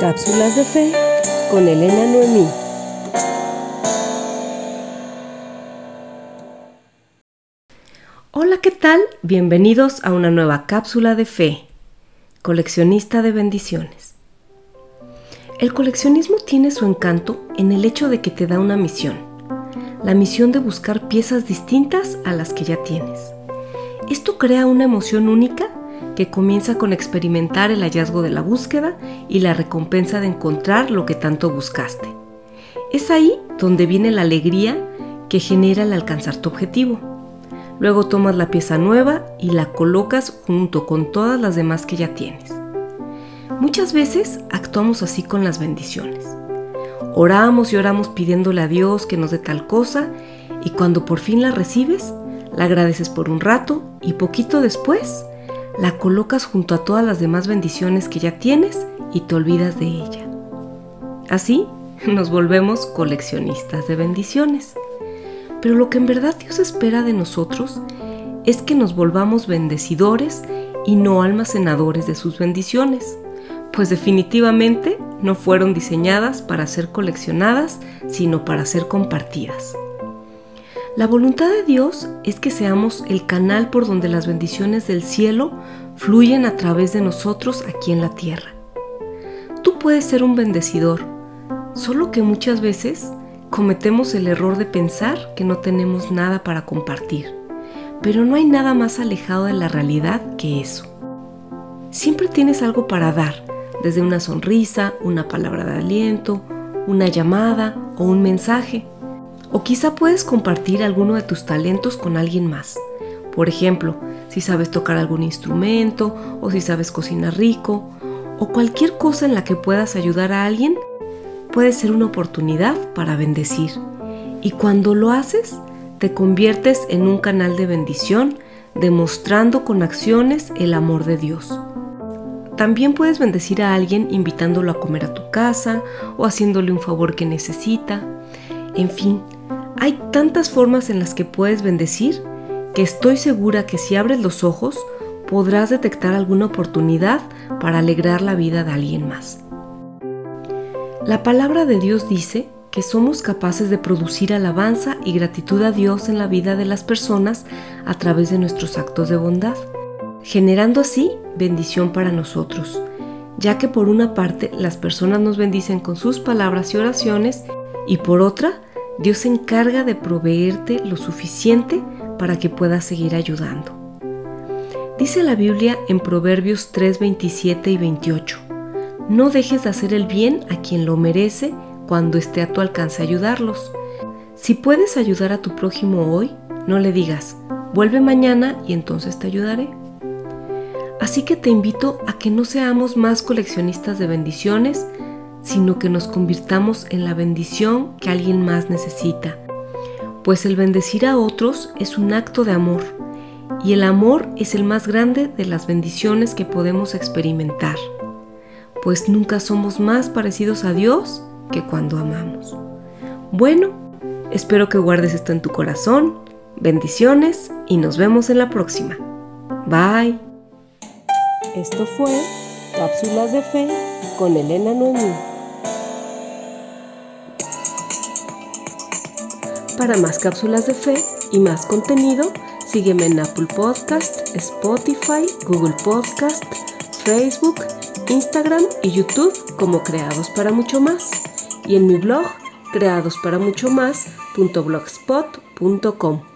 Cápsulas de Fe con Elena Noemí. Hola, ¿qué tal? Bienvenidos a una nueva cápsula de fe, coleccionista de bendiciones. El coleccionismo tiene su encanto en el hecho de que te da una misión, la misión de buscar piezas distintas a las que ya tienes. Esto crea una emoción única que comienza con experimentar el hallazgo de la búsqueda y la recompensa de encontrar lo que tanto buscaste. Es ahí donde viene la alegría que genera el alcanzar tu objetivo. Luego tomas la pieza nueva y la colocas junto con todas las demás que ya tienes. Muchas veces actuamos así con las bendiciones. Oramos y oramos pidiéndole a Dios que nos dé tal cosa y cuando por fin la recibes, la agradeces por un rato y poquito después la colocas junto a todas las demás bendiciones que ya tienes y te olvidas de ella. Así nos volvemos coleccionistas de bendiciones. Pero lo que en verdad Dios espera de nosotros es que nos volvamos bendecidores y no almacenadores de sus bendiciones, pues definitivamente no fueron diseñadas para ser coleccionadas, sino para ser compartidas. La voluntad de Dios es que seamos el canal por donde las bendiciones del cielo fluyen a través de nosotros aquí en la tierra. Tú puedes ser un bendecidor, solo que muchas veces cometemos el error de pensar que no tenemos nada para compartir, pero no hay nada más alejado de la realidad que eso. Siempre tienes algo para dar, desde una sonrisa, una palabra de aliento, una llamada o un mensaje. O quizá puedes compartir alguno de tus talentos con alguien más. Por ejemplo, si sabes tocar algún instrumento o si sabes cocinar rico o cualquier cosa en la que puedas ayudar a alguien, puede ser una oportunidad para bendecir. Y cuando lo haces, te conviertes en un canal de bendición, demostrando con acciones el amor de Dios. También puedes bendecir a alguien invitándolo a comer a tu casa o haciéndole un favor que necesita. En fin, hay tantas formas en las que puedes bendecir que estoy segura que si abres los ojos podrás detectar alguna oportunidad para alegrar la vida de alguien más. La palabra de Dios dice que somos capaces de producir alabanza y gratitud a Dios en la vida de las personas a través de nuestros actos de bondad, generando así bendición para nosotros, ya que por una parte las personas nos bendicen con sus palabras y oraciones y por otra Dios se encarga de proveerte lo suficiente para que puedas seguir ayudando. Dice la Biblia en Proverbios 3, 27 y 28, no dejes de hacer el bien a quien lo merece cuando esté a tu alcance ayudarlos. Si puedes ayudar a tu prójimo hoy, no le digas, vuelve mañana y entonces te ayudaré. Así que te invito a que no seamos más coleccionistas de bendiciones, sino que nos convirtamos en la bendición que alguien más necesita. Pues el bendecir a otros es un acto de amor, y el amor es el más grande de las bendiciones que podemos experimentar, pues nunca somos más parecidos a Dios que cuando amamos. Bueno, espero que guardes esto en tu corazón, bendiciones y nos vemos en la próxima. Bye. Esto fue Cápsulas de Fe con Elena. Para más cápsulas de fe y más contenido, sígueme en Apple Podcast, Spotify, Google Podcast, Facebook, Instagram y YouTube como Creados para Mucho Más y en mi blog creadosparamuchomás.blogspot.com.